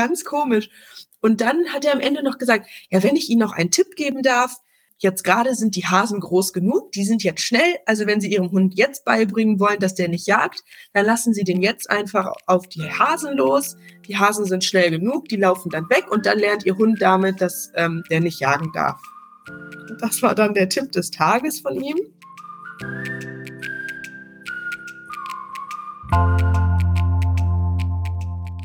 ganz komisch. Und dann hat er am Ende noch gesagt, ja, wenn ich Ihnen noch einen Tipp geben darf, Jetzt gerade sind die Hasen groß genug, die sind jetzt schnell. Also wenn Sie Ihrem Hund jetzt beibringen wollen, dass der nicht jagt, dann lassen Sie den jetzt einfach auf die Hasen los. Die Hasen sind schnell genug, die laufen dann weg und dann lernt Ihr Hund damit, dass ähm, der nicht jagen darf. Das war dann der Tipp des Tages von ihm.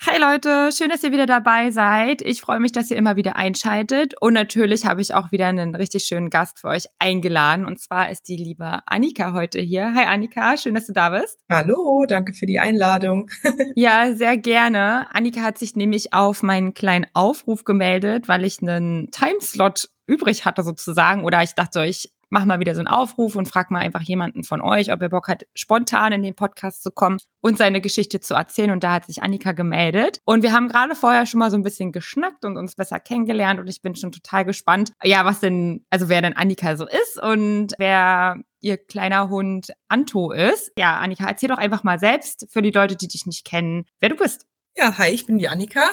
Hi Leute, schön, dass ihr wieder dabei seid. Ich freue mich, dass ihr immer wieder einschaltet. Und natürlich habe ich auch wieder einen richtig schönen Gast für euch eingeladen. Und zwar ist die liebe Annika heute hier. Hi Annika, schön, dass du da bist. Hallo, danke für die Einladung. ja, sehr gerne. Annika hat sich nämlich auf meinen kleinen Aufruf gemeldet, weil ich einen Timeslot übrig hatte sozusagen. Oder ich dachte, ich mach mal wieder so einen Aufruf und frag mal einfach jemanden von euch, ob er Bock hat, spontan in den Podcast zu kommen und seine Geschichte zu erzählen. Und da hat sich Annika gemeldet. Und wir haben gerade vorher schon mal so ein bisschen geschnackt und uns besser kennengelernt. Und ich bin schon total gespannt, ja, was denn, also wer denn Annika so ist und wer ihr kleiner Hund Anto ist. Ja, Annika, erzähl doch einfach mal selbst für die Leute, die dich nicht kennen, wer du bist. Ja, hi, ich bin die Annika.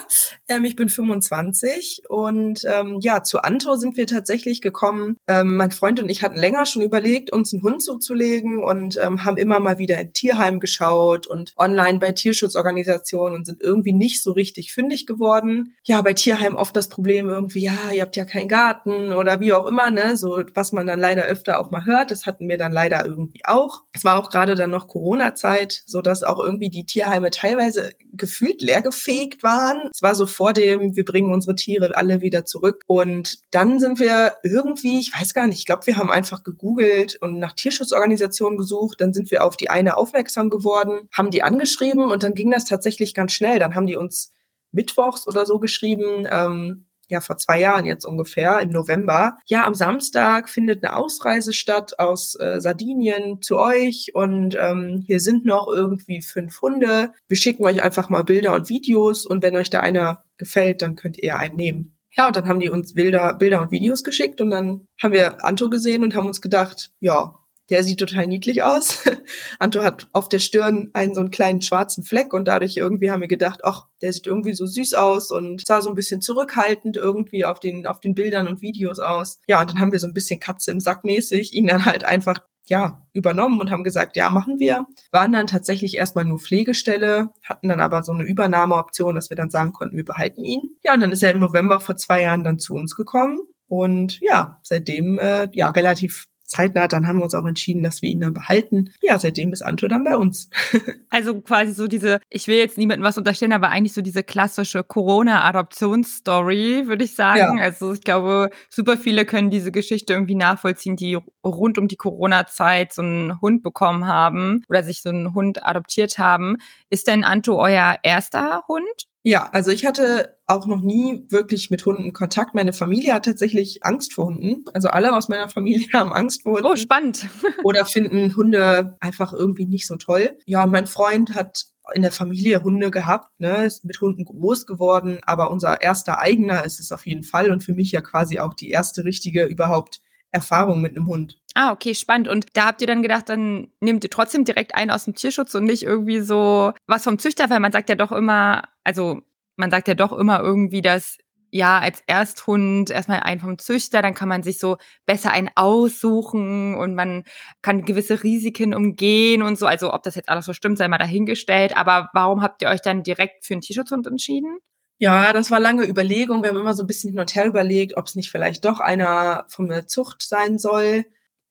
Ähm, ich bin 25 und ähm, ja, zu Anto sind wir tatsächlich gekommen. Ähm, mein Freund und ich hatten länger schon überlegt, uns einen Hund zuzulegen und ähm, haben immer mal wieder in Tierheim geschaut und online bei Tierschutzorganisationen und sind irgendwie nicht so richtig fündig geworden. Ja, bei Tierheim oft das Problem irgendwie, ja, ihr habt ja keinen Garten oder wie auch immer, ne, so was man dann leider öfter auch mal hört. Das hatten wir dann leider irgendwie auch. Es war auch gerade dann noch Corona-Zeit, so dass auch irgendwie die Tierheime teilweise gefühlt leergefegt waren. Es war so vor dem, wir bringen unsere Tiere alle wieder zurück. Und dann sind wir irgendwie, ich weiß gar nicht, ich glaube, wir haben einfach gegoogelt und nach Tierschutzorganisationen gesucht. Dann sind wir auf die eine aufmerksam geworden, haben die angeschrieben und dann ging das tatsächlich ganz schnell. Dann haben die uns mittwochs oder so geschrieben, ähm, ja vor zwei Jahren jetzt ungefähr, im November. Ja, am Samstag findet eine Ausreise statt aus äh, Sardinien zu euch und ähm, hier sind noch irgendwie fünf Hunde. Wir schicken euch einfach mal Bilder und Videos und wenn euch da einer gefällt, dann könnt ihr einen nehmen. Ja, und dann haben die uns Bilder, Bilder und Videos geschickt und dann haben wir Anto gesehen und haben uns gedacht, ja, der sieht total niedlich aus. Anto hat auf der Stirn einen so einen kleinen schwarzen Fleck und dadurch irgendwie haben wir gedacht, ach, der sieht irgendwie so süß aus und sah so ein bisschen zurückhaltend irgendwie auf den, auf den Bildern und Videos aus. Ja, und dann haben wir so ein bisschen Katze im Sack mäßig ihn dann halt einfach ja, übernommen und haben gesagt, ja, machen wir. Waren dann tatsächlich erstmal nur Pflegestelle, hatten dann aber so eine Übernahmeoption, dass wir dann sagen konnten, wir behalten ihn. Ja, und dann ist er im November vor zwei Jahren dann zu uns gekommen. Und ja, seitdem äh, ja relativ zeitnah, dann haben wir uns auch entschieden, dass wir ihn dann behalten. Ja, seitdem ist Anto dann bei uns. also quasi so diese, ich will jetzt niemandem was unterstellen, aber eigentlich so diese klassische Corona-Adoptionsstory, würde ich sagen. Ja. Also ich glaube, super viele können diese Geschichte irgendwie nachvollziehen, die rund um die Corona-Zeit so einen Hund bekommen haben oder sich so einen Hund adoptiert haben. Ist denn Anto euer erster Hund? Ja, also ich hatte auch noch nie wirklich mit Hunden Kontakt. Meine Familie hat tatsächlich Angst vor Hunden. Also alle aus meiner Familie haben Angst vor Hunden. Oh, spannend. oder finden Hunde einfach irgendwie nicht so toll. Ja, mein Freund hat in der Familie Hunde gehabt, ne, ist mit Hunden groß geworden, aber unser erster eigener ist es auf jeden Fall und für mich ja quasi auch die erste richtige überhaupt Erfahrung mit einem Hund. Ah, okay, spannend. Und da habt ihr dann gedacht, dann nehmt ihr trotzdem direkt einen aus dem Tierschutz und nicht irgendwie so was vom Züchter, weil man sagt ja doch immer, also man sagt ja doch immer irgendwie, dass ja, als Ersthund erstmal einen vom Züchter, dann kann man sich so besser einen aussuchen und man kann gewisse Risiken umgehen und so. Also ob das jetzt alles so stimmt, sei mal dahingestellt. Aber warum habt ihr euch dann direkt für einen Tierschutzhund entschieden? Ja, das war lange Überlegung. Wir haben immer so ein bisschen hin und her überlegt, ob es nicht vielleicht doch einer von der Zucht sein soll.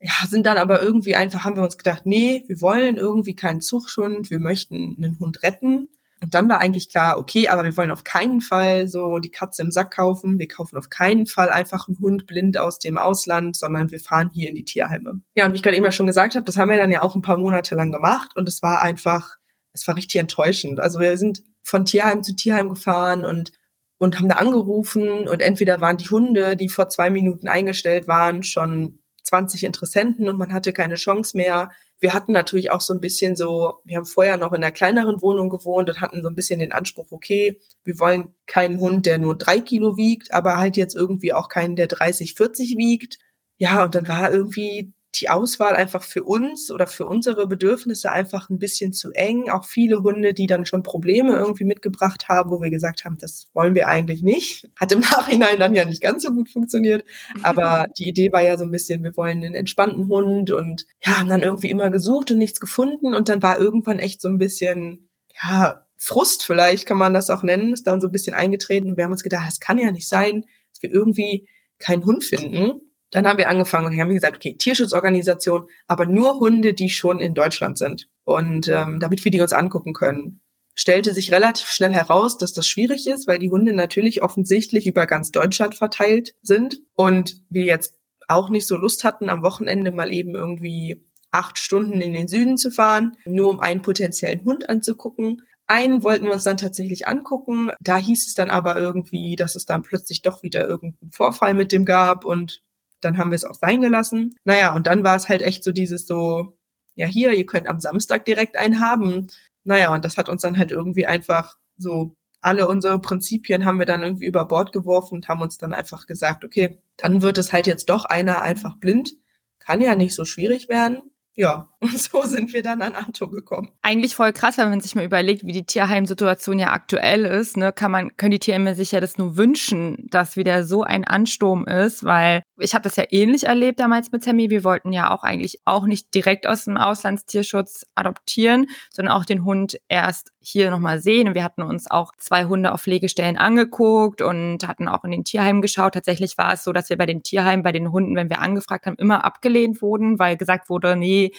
Ja, sind dann aber irgendwie einfach, haben wir uns gedacht, nee, wir wollen irgendwie keinen Zuchthund, wir möchten einen Hund retten. Und dann war eigentlich klar, okay, aber wir wollen auf keinen Fall so die Katze im Sack kaufen. Wir kaufen auf keinen Fall einfach einen Hund blind aus dem Ausland, sondern wir fahren hier in die Tierheime. Ja, und wie ich gerade eben schon gesagt habe, das haben wir dann ja auch ein paar Monate lang gemacht und es war einfach, es war richtig enttäuschend. Also wir sind von Tierheim zu Tierheim gefahren und und haben da angerufen und entweder waren die Hunde, die vor zwei Minuten eingestellt waren, schon 20 Interessenten und man hatte keine Chance mehr. Wir hatten natürlich auch so ein bisschen so, wir haben vorher noch in einer kleineren Wohnung gewohnt und hatten so ein bisschen den Anspruch, okay, wir wollen keinen Hund, der nur drei Kilo wiegt, aber halt jetzt irgendwie auch keinen, der 30, 40 wiegt. Ja, und dann war irgendwie die Auswahl einfach für uns oder für unsere Bedürfnisse einfach ein bisschen zu eng. Auch viele Hunde, die dann schon Probleme irgendwie mitgebracht haben, wo wir gesagt haben, das wollen wir eigentlich nicht. Hat im Nachhinein dann ja nicht ganz so gut funktioniert. Aber die Idee war ja so ein bisschen, wir wollen einen entspannten Hund und ja, haben dann irgendwie immer gesucht und nichts gefunden. Und dann war irgendwann echt so ein bisschen, ja, Frust vielleicht kann man das auch nennen, ist dann so ein bisschen eingetreten. Und wir haben uns gedacht, es kann ja nicht sein, dass wir irgendwie keinen Hund finden. Dann haben wir angefangen und haben gesagt, okay, Tierschutzorganisation, aber nur Hunde, die schon in Deutschland sind. Und ähm, damit wir die uns angucken können. Stellte sich relativ schnell heraus, dass das schwierig ist, weil die Hunde natürlich offensichtlich über ganz Deutschland verteilt sind und wir jetzt auch nicht so Lust hatten, am Wochenende mal eben irgendwie acht Stunden in den Süden zu fahren, nur um einen potenziellen Hund anzugucken. Einen wollten wir uns dann tatsächlich angucken. Da hieß es dann aber irgendwie, dass es dann plötzlich doch wieder irgendeinen Vorfall mit dem gab und dann haben wir es auch sein gelassen. Naja, und dann war es halt echt so dieses so, ja hier, ihr könnt am Samstag direkt einen haben. Naja, und das hat uns dann halt irgendwie einfach so alle unsere Prinzipien haben wir dann irgendwie über Bord geworfen und haben uns dann einfach gesagt, okay, dann wird es halt jetzt doch einer einfach blind. Kann ja nicht so schwierig werden ja, und so sind wir dann an Anto gekommen. Eigentlich voll krass, wenn man sich mal überlegt, wie die Tierheimsituation ja aktuell ist, ne, kann man, können die Tierheime sich ja das nur wünschen, dass wieder so ein Ansturm ist, weil ich habe das ja ähnlich erlebt damals mit Sammy. Wir wollten ja auch eigentlich auch nicht direkt aus dem Auslandstierschutz adoptieren, sondern auch den Hund erst hier nochmal sehen. Und wir hatten uns auch zwei Hunde auf Pflegestellen angeguckt und hatten auch in den Tierheimen geschaut. Tatsächlich war es so, dass wir bei den Tierheimen, bei den Hunden, wenn wir angefragt haben, immer abgelehnt wurden, weil gesagt wurde, nee,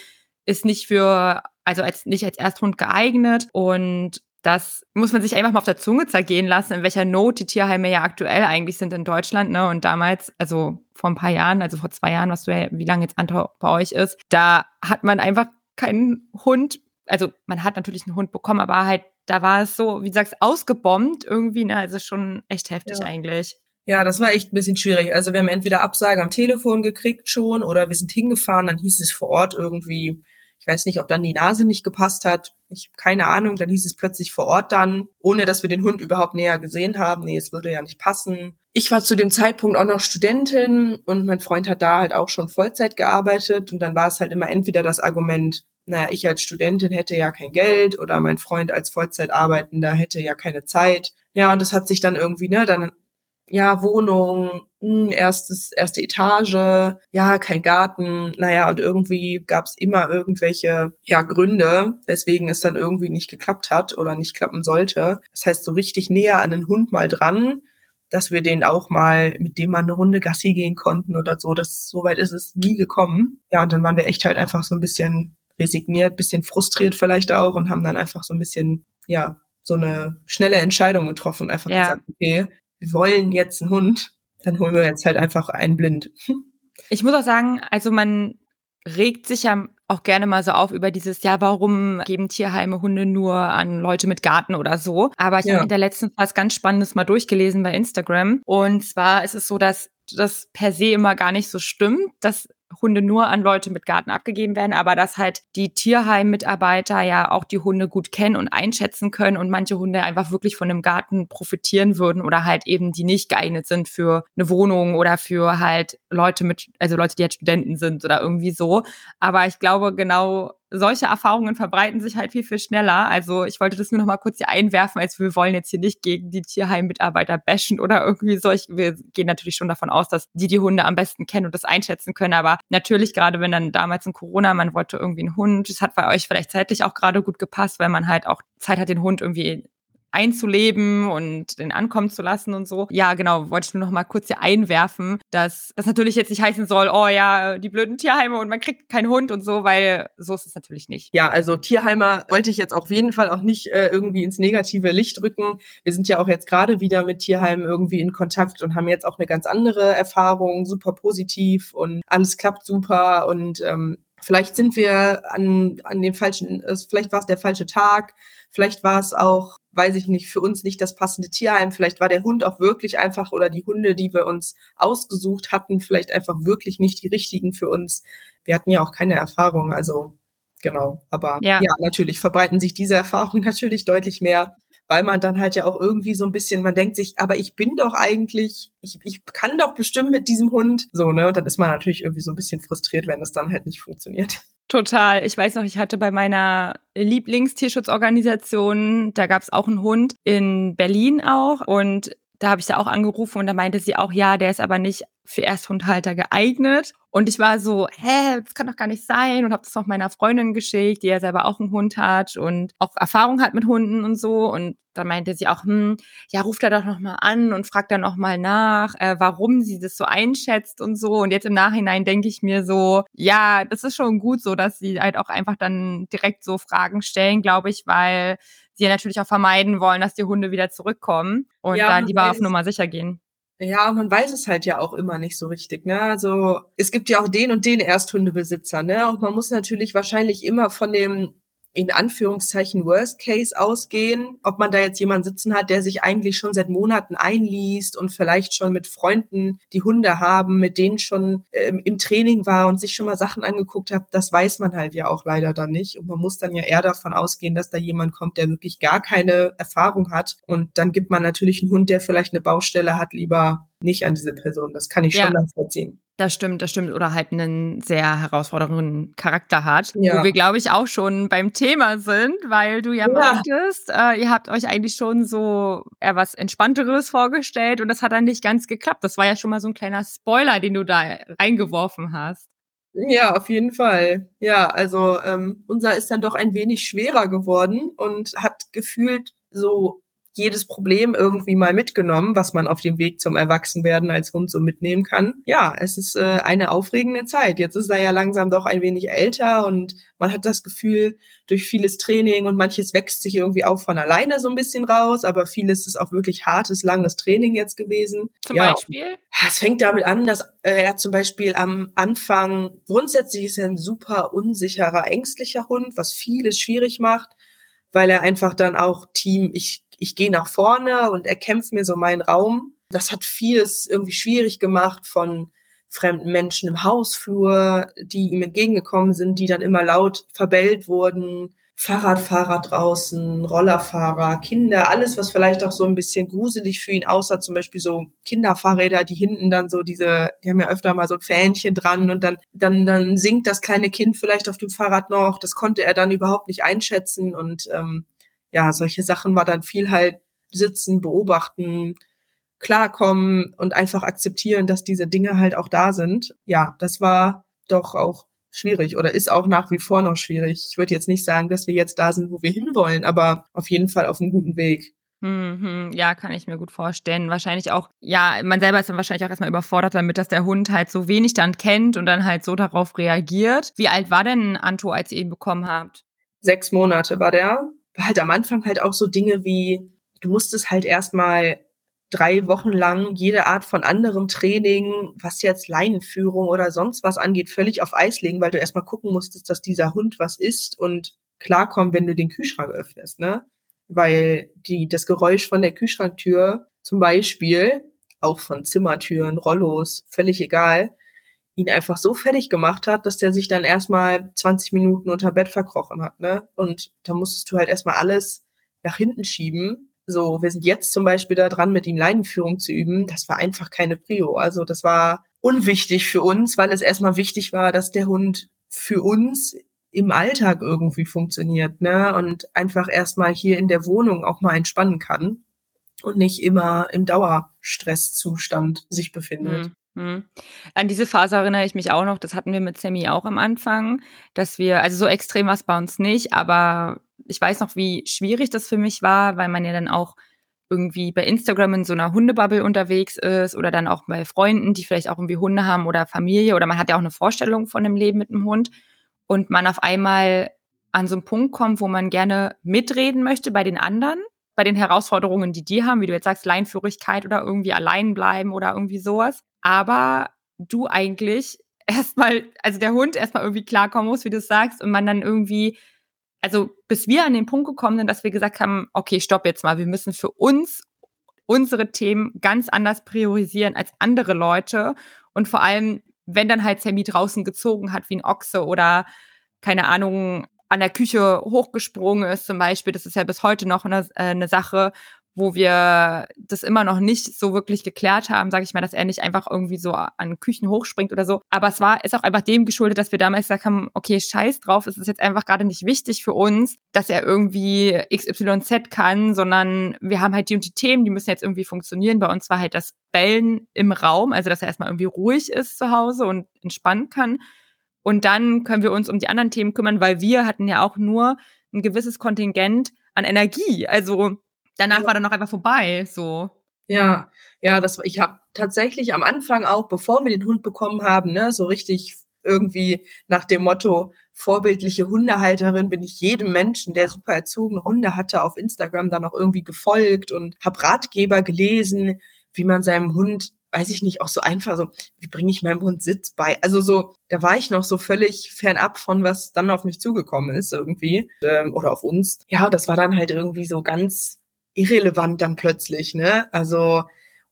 ist nicht für, also als nicht als Ersthund geeignet. Und das muss man sich einfach mal auf der Zunge zergehen lassen, in welcher Not die Tierheime ja aktuell eigentlich sind in Deutschland. Ne? Und damals, also vor ein paar Jahren, also vor zwei Jahren, was du ja, wie lange jetzt Anton bei euch ist, da hat man einfach keinen Hund. Also man hat natürlich einen Hund bekommen, aber halt, da war es so, wie du sagst, ausgebombt irgendwie. Ne? Also schon echt heftig ja. eigentlich. Ja, das war echt ein bisschen schwierig. Also wir haben entweder Absage am Telefon gekriegt schon oder wir sind hingefahren, dann hieß es vor Ort irgendwie, ich weiß nicht, ob dann die Nase nicht gepasst hat. Ich habe keine Ahnung. Dann hieß es plötzlich vor Ort dann, ohne dass wir den Hund überhaupt näher gesehen haben. Nee, es würde ja nicht passen. Ich war zu dem Zeitpunkt auch noch Studentin und mein Freund hat da halt auch schon Vollzeit gearbeitet. Und dann war es halt immer entweder das Argument, naja, ich als Studentin hätte ja kein Geld oder mein Freund als Vollzeitarbeitender hätte ja keine Zeit. Ja, und das hat sich dann irgendwie, ne, dann ja, Wohnung, hm, erstes, erste Etage, ja, kein Garten, naja, und irgendwie gab es immer irgendwelche ja, Gründe, weswegen es dann irgendwie nicht geklappt hat oder nicht klappen sollte. Das heißt, so richtig näher an den Hund mal dran, dass wir den auch mal, mit dem mal eine Runde Gassi gehen konnten oder so. Das, so weit ist es nie gekommen. Ja, und dann waren wir echt halt einfach so ein bisschen resigniert, bisschen frustriert vielleicht auch und haben dann einfach so ein bisschen, ja, so eine schnelle Entscheidung getroffen, einfach ja. gesagt, okay, wir wollen jetzt einen Hund, dann holen wir jetzt halt einfach einen blind. Ich muss auch sagen, also man regt sich ja auch gerne mal so auf über dieses, ja, warum geben Tierheime Hunde nur an Leute mit Garten oder so. Aber ich ja. habe in der letzten was ganz Spannendes mal durchgelesen bei Instagram. Und zwar ist es so, dass das per se immer gar nicht so stimmt, dass Hunde nur an Leute mit Garten abgegeben werden, aber dass halt die Tierheim-Mitarbeiter ja auch die Hunde gut kennen und einschätzen können und manche Hunde einfach wirklich von einem Garten profitieren würden oder halt eben die nicht geeignet sind für eine Wohnung oder für halt Leute mit, also Leute, die halt Studenten sind oder irgendwie so. Aber ich glaube, genau solche Erfahrungen verbreiten sich halt viel, viel schneller. Also ich wollte das nur noch mal kurz hier einwerfen, als wir wollen jetzt hier nicht gegen die Tierheim-Mitarbeiter bashen oder irgendwie so. Ich, wir gehen natürlich schon davon aus, dass die die Hunde am besten kennen und das einschätzen können. Aber natürlich, gerade wenn dann damals in Corona, man wollte irgendwie einen Hund, das hat bei euch vielleicht zeitlich auch gerade gut gepasst, weil man halt auch Zeit hat, den Hund irgendwie einzuleben und den ankommen zu lassen und so. Ja, genau, wollte ich nur noch mal kurz hier einwerfen, dass das natürlich jetzt nicht heißen soll, oh ja, die blöden Tierheime und man kriegt keinen Hund und so, weil so ist es natürlich nicht. Ja, also Tierheimer wollte ich jetzt auf jeden Fall auch nicht äh, irgendwie ins negative Licht rücken. Wir sind ja auch jetzt gerade wieder mit Tierheimen irgendwie in Kontakt und haben jetzt auch eine ganz andere Erfahrung, super positiv und alles klappt super und ähm, vielleicht sind wir an, an den falschen, vielleicht war es der falsche Tag, vielleicht war es auch, weiß ich nicht, für uns nicht das passende Tierheim, vielleicht war der Hund auch wirklich einfach oder die Hunde, die wir uns ausgesucht hatten, vielleicht einfach wirklich nicht die richtigen für uns. Wir hatten ja auch keine Erfahrung, also genau. Aber ja, ja natürlich verbreiten sich diese Erfahrungen natürlich deutlich mehr weil man dann halt ja auch irgendwie so ein bisschen, man denkt sich, aber ich bin doch eigentlich, ich, ich kann doch bestimmt mit diesem Hund. So, ne? Und dann ist man natürlich irgendwie so ein bisschen frustriert, wenn es dann halt nicht funktioniert. Total. Ich weiß noch, ich hatte bei meiner Lieblingstierschutzorganisation, da gab es auch einen Hund in Berlin auch. Und da habe ich da auch angerufen und da meinte sie auch, ja, der ist aber nicht für Ersthundhalter geeignet. Und ich war so, hä, das kann doch gar nicht sein und habe das noch meiner Freundin geschickt, die ja selber auch einen Hund hat und auch Erfahrung hat mit Hunden und so. Und da meinte sie auch, hm, ja, ruft er doch noch mal an und fragt dann noch mal nach, äh, warum sie das so einschätzt und so. Und jetzt im Nachhinein denke ich mir so, ja, das ist schon gut so, dass sie halt auch einfach dann direkt so Fragen stellen, glaube ich, weil sie ja natürlich auch vermeiden wollen, dass die Hunde wieder zurückkommen und ja, dann lieber auf Nummer sicher gehen. Ja, man weiß es halt ja auch immer nicht so richtig. Ne? Also es gibt ja auch den und den Ersthundebesitzer. Ne? Und man muss natürlich wahrscheinlich immer von dem in Anführungszeichen Worst Case ausgehen, ob man da jetzt jemanden sitzen hat, der sich eigentlich schon seit Monaten einliest und vielleicht schon mit Freunden, die Hunde haben, mit denen schon ähm, im Training war und sich schon mal Sachen angeguckt hat, das weiß man halt ja auch leider dann nicht. Und man muss dann ja eher davon ausgehen, dass da jemand kommt, der wirklich gar keine Erfahrung hat. Und dann gibt man natürlich einen Hund, der vielleicht eine Baustelle hat, lieber nicht an diese Person. Das kann ich ja. schon nachvollziehen. Das stimmt, das stimmt. Oder halt einen sehr herausfordernden Charakter hat. Ja. Wo wir, glaube ich, auch schon beim Thema sind, weil du ja, ja. meintest, äh, ihr habt euch eigentlich schon so eher was Entspannteres vorgestellt und das hat dann nicht ganz geklappt. Das war ja schon mal so ein kleiner Spoiler, den du da reingeworfen hast. Ja, auf jeden Fall. Ja, also ähm, unser ist dann doch ein wenig schwerer geworden und hat gefühlt so jedes Problem irgendwie mal mitgenommen, was man auf dem Weg zum Erwachsenwerden als Hund so mitnehmen kann. Ja, es ist äh, eine aufregende Zeit. Jetzt ist er ja langsam doch ein wenig älter und man hat das Gefühl, durch vieles Training und manches wächst sich irgendwie auch von alleine so ein bisschen raus, aber vieles ist auch wirklich hartes, langes Training jetzt gewesen. Zum ja, Beispiel? Es fängt damit an, dass äh, er zum Beispiel am Anfang grundsätzlich ist er ein super unsicherer, ängstlicher Hund, was vieles schwierig macht weil er einfach dann auch Team, ich ich gehe nach vorne und erkämpfe mir so meinen Raum. Das hat vieles irgendwie schwierig gemacht von fremden Menschen im Hausflur, die ihm entgegengekommen sind, die dann immer laut verbellt wurden. Fahrradfahrer draußen, Rollerfahrer, Kinder, alles, was vielleicht auch so ein bisschen gruselig für ihn aussah, zum Beispiel so Kinderfahrräder, die hinten dann so diese, die haben ja öfter mal so ein Fähnchen dran und dann, dann, dann singt das kleine Kind vielleicht auf dem Fahrrad noch. Das konnte er dann überhaupt nicht einschätzen und ähm, ja, solche Sachen war dann viel halt sitzen, beobachten, klarkommen und einfach akzeptieren, dass diese Dinge halt auch da sind. Ja, das war doch auch schwierig oder ist auch nach wie vor noch schwierig. Ich würde jetzt nicht sagen, dass wir jetzt da sind, wo wir hinwollen, aber auf jeden Fall auf einem guten Weg. Mhm, ja, kann ich mir gut vorstellen. Wahrscheinlich auch, ja, man selber ist dann wahrscheinlich auch erstmal überfordert damit, dass der Hund halt so wenig dann kennt und dann halt so darauf reagiert. Wie alt war denn Anto, als ihr ihn bekommen habt? Sechs Monate war der halt am Anfang halt auch so Dinge wie, du musstest halt erstmal drei Wochen lang jede Art von anderem Training, was jetzt Leinenführung oder sonst was angeht, völlig auf Eis legen, weil du erstmal gucken musstest, dass dieser Hund was isst und klarkommt, wenn du den Kühlschrank öffnest, ne? Weil die, das Geräusch von der Kühlschranktür zum Beispiel, auch von Zimmertüren, Rollos, völlig egal, ihn einfach so fertig gemacht hat, dass der sich dann erstmal 20 Minuten unter Bett verkrochen hat, ne? Und da musstest du halt erstmal alles nach hinten schieben. So, wir sind jetzt zum Beispiel da dran, mit ihm Leinenführung zu üben. Das war einfach keine Prio. Also das war unwichtig für uns, weil es erstmal wichtig war, dass der Hund für uns im Alltag irgendwie funktioniert, ne? Und einfach erstmal hier in der Wohnung auch mal entspannen kann und nicht immer im Dauerstresszustand sich befindet. Mhm. Mhm. An diese Phase erinnere ich mich auch noch, das hatten wir mit Sammy auch am Anfang, dass wir, also so extrem war es bei uns nicht, aber ich weiß noch, wie schwierig das für mich war, weil man ja dann auch irgendwie bei Instagram in so einer Hundebubble unterwegs ist oder dann auch bei Freunden, die vielleicht auch irgendwie Hunde haben oder Familie oder man hat ja auch eine Vorstellung von dem Leben mit einem Hund und man auf einmal an so einen Punkt kommt, wo man gerne mitreden möchte bei den anderen bei den Herausforderungen, die die haben, wie du jetzt sagst, Leinführigkeit oder irgendwie allein bleiben oder irgendwie sowas. Aber du eigentlich erstmal, also der Hund erstmal irgendwie klarkommen muss, wie du sagst, und man dann irgendwie, also bis wir an den Punkt gekommen sind, dass wir gesagt haben, okay, stopp jetzt mal, wir müssen für uns unsere Themen ganz anders priorisieren als andere Leute. Und vor allem, wenn dann halt Sammy draußen gezogen hat wie ein Ochse oder keine Ahnung, an der Küche hochgesprungen ist zum Beispiel, das ist ja bis heute noch eine, äh, eine Sache, wo wir das immer noch nicht so wirklich geklärt haben, sage ich mal, dass er nicht einfach irgendwie so an Küchen hochspringt oder so. Aber es war, ist auch einfach dem geschuldet, dass wir damals gesagt haben, okay, scheiß drauf, es ist jetzt einfach gerade nicht wichtig für uns, dass er irgendwie XYZ kann, sondern wir haben halt die und die Themen, die müssen jetzt irgendwie funktionieren. Bei uns war halt das Bellen im Raum, also dass er erstmal irgendwie ruhig ist zu Hause und entspannen kann. Und dann können wir uns um die anderen Themen kümmern, weil wir hatten ja auch nur ein gewisses Kontingent an Energie. Also danach war dann noch einfach vorbei, so. Ja, ja, das ich habe tatsächlich am Anfang auch, bevor wir den Hund bekommen haben, ne, so richtig irgendwie nach dem Motto vorbildliche Hundehalterin bin ich jedem Menschen, der super erzogene Hunde hatte, auf Instagram dann auch irgendwie gefolgt und habe Ratgeber gelesen, wie man seinem Hund, weiß ich nicht, auch so einfach so, wie bringe ich meinem Hund Sitz bei? Also so, da war ich noch so völlig fernab von, was dann auf mich zugekommen ist irgendwie ähm, oder auf uns. Ja, das war dann halt irgendwie so ganz irrelevant dann plötzlich, ne? Also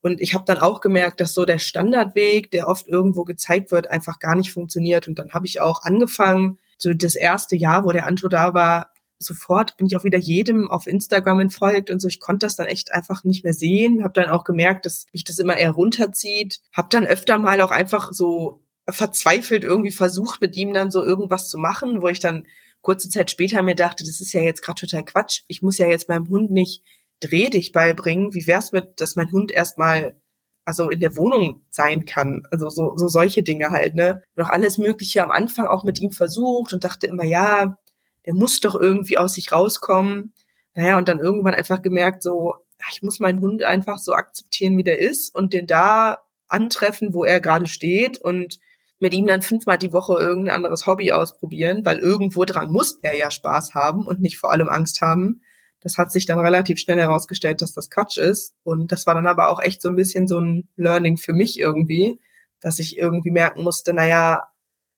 und ich habe dann auch gemerkt, dass so der Standardweg, der oft irgendwo gezeigt wird, einfach gar nicht funktioniert. Und dann habe ich auch angefangen, so das erste Jahr, wo der Antro da war, sofort bin ich auch wieder jedem auf Instagram entfolgt und so. Ich konnte das dann echt einfach nicht mehr sehen. Habe dann auch gemerkt, dass mich das immer eher runterzieht. Habe dann öfter mal auch einfach so verzweifelt irgendwie versucht, mit ihm dann so irgendwas zu machen, wo ich dann kurze Zeit später mir dachte, das ist ja jetzt gerade total Quatsch. Ich muss ja jetzt meinem Hund nicht Dreh dich beibringen. Wie wär's mit, dass mein Hund erstmal also in der Wohnung sein kann. Also so, so solche Dinge halt, ne? Noch alles Mögliche am Anfang auch mit ihm versucht und dachte immer, ja, der muss doch irgendwie aus sich rauskommen. Naja, und dann irgendwann einfach gemerkt, so, ich muss meinen Hund einfach so akzeptieren, wie der ist und den da antreffen, wo er gerade steht und mit ihm dann fünfmal die Woche irgendein anderes Hobby ausprobieren, weil irgendwo dran muss er ja Spaß haben und nicht vor allem Angst haben. Das hat sich dann relativ schnell herausgestellt, dass das Quatsch ist. Und das war dann aber auch echt so ein bisschen so ein Learning für mich irgendwie, dass ich irgendwie merken musste, naja,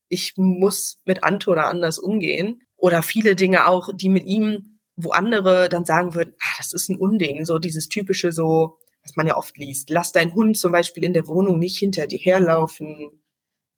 ich muss mit Anto oder anders umgehen. Oder viele Dinge auch, die mit ihm, wo andere dann sagen würden, ah, das ist ein Unding, so dieses typische so, was man ja oft liest. Lass deinen Hund zum Beispiel in der Wohnung nicht hinter dir herlaufen.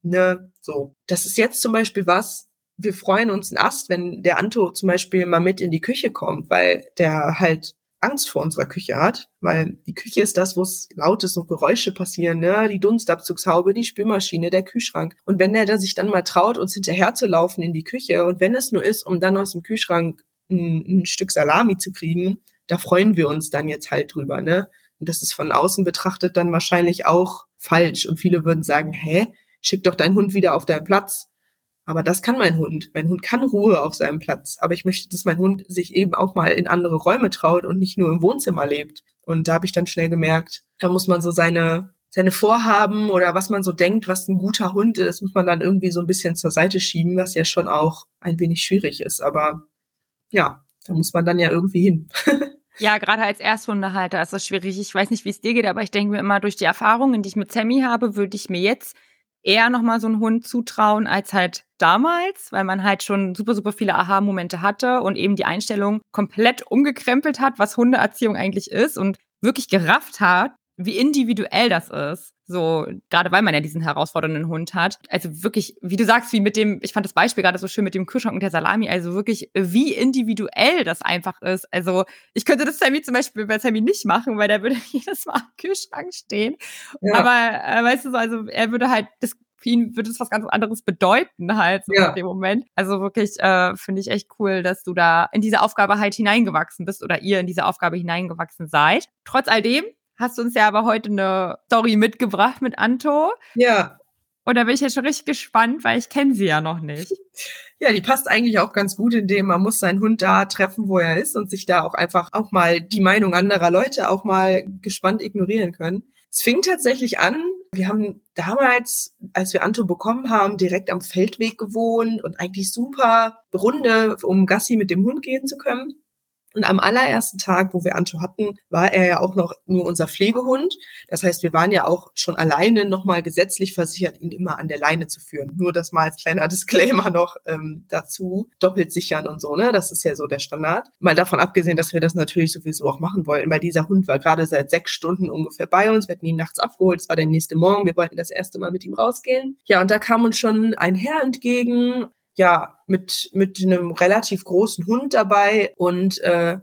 Ne, so. Das ist jetzt zum Beispiel was, wir freuen uns ein Ast, wenn der Anto zum Beispiel mal mit in die Küche kommt, weil der halt Angst vor unserer Küche hat, weil die Küche ist das, wo es laut ist und Geräusche passieren, ne? Die Dunstabzugshaube, die Spülmaschine, der Kühlschrank. Und wenn der sich dann mal traut, uns hinterher zu laufen in die Küche und wenn es nur ist, um dann aus dem Kühlschrank ein, ein Stück Salami zu kriegen, da freuen wir uns dann jetzt halt drüber, ne? Und das ist von außen betrachtet dann wahrscheinlich auch falsch. Und viele würden sagen, hä, schick doch deinen Hund wieder auf deinen Platz. Aber das kann mein Hund. Mein Hund kann Ruhe auf seinem Platz. Aber ich möchte, dass mein Hund sich eben auch mal in andere Räume traut und nicht nur im Wohnzimmer lebt. Und da habe ich dann schnell gemerkt, da muss man so seine, seine Vorhaben oder was man so denkt, was ein guter Hund ist, muss man dann irgendwie so ein bisschen zur Seite schieben, was ja schon auch ein wenig schwierig ist. Aber ja, da muss man dann ja irgendwie hin. Ja, gerade als Ersthundehalter ist das schwierig. Ich weiß nicht, wie es dir geht, aber ich denke mir immer, durch die Erfahrungen, die ich mit Sammy habe, würde ich mir jetzt eher nochmal so einen Hund zutrauen als halt damals, weil man halt schon super, super viele Aha-Momente hatte und eben die Einstellung komplett umgekrempelt hat, was Hundeerziehung eigentlich ist und wirklich gerafft hat, wie individuell das ist. So, gerade weil man ja diesen herausfordernden Hund hat. Also wirklich, wie du sagst, wie mit dem, ich fand das Beispiel gerade so schön mit dem Kühlschrank und der Salami, also wirklich, wie individuell das einfach ist. Also, ich könnte das Sammy zum Beispiel bei Sammy nicht machen, weil der würde jedes Mal am Kühlschrank stehen. Ja. Aber, äh, weißt du so, also er würde halt, das für ihn würde es was ganz anderes bedeuten halt so ja. in dem Moment. Also wirklich äh, finde ich echt cool, dass du da in diese Aufgabe halt hineingewachsen bist oder ihr in diese Aufgabe hineingewachsen seid. Trotz all dem hast du uns ja aber heute eine Story mitgebracht mit Anto. Ja. Und da bin ich jetzt schon richtig gespannt, weil ich kenne sie ja noch nicht. Ja, die passt eigentlich auch ganz gut, indem man muss seinen Hund da treffen, wo er ist und sich da auch einfach auch mal die Meinung anderer Leute auch mal gespannt ignorieren können. Es fing tatsächlich an, wir haben damals, als wir Anto bekommen haben, direkt am Feldweg gewohnt und eigentlich super Runde, um Gassi mit dem Hund gehen zu können. Und am allerersten Tag, wo wir Anto hatten, war er ja auch noch nur unser Pflegehund. Das heißt, wir waren ja auch schon alleine nochmal gesetzlich versichert, ihn immer an der Leine zu führen. Nur das mal als kleiner Disclaimer noch ähm, dazu. Doppelt sichern und so, ne? Das ist ja so der Standard. Mal davon abgesehen, dass wir das natürlich sowieso auch machen wollten, weil dieser Hund war gerade seit sechs Stunden ungefähr bei uns. Wir hatten ihn nachts abgeholt. Es war der nächste Morgen. Wir wollten das erste Mal mit ihm rausgehen. Ja, und da kam uns schon ein Herr entgegen, ja, mit, mit einem relativ großen Hund dabei und äh,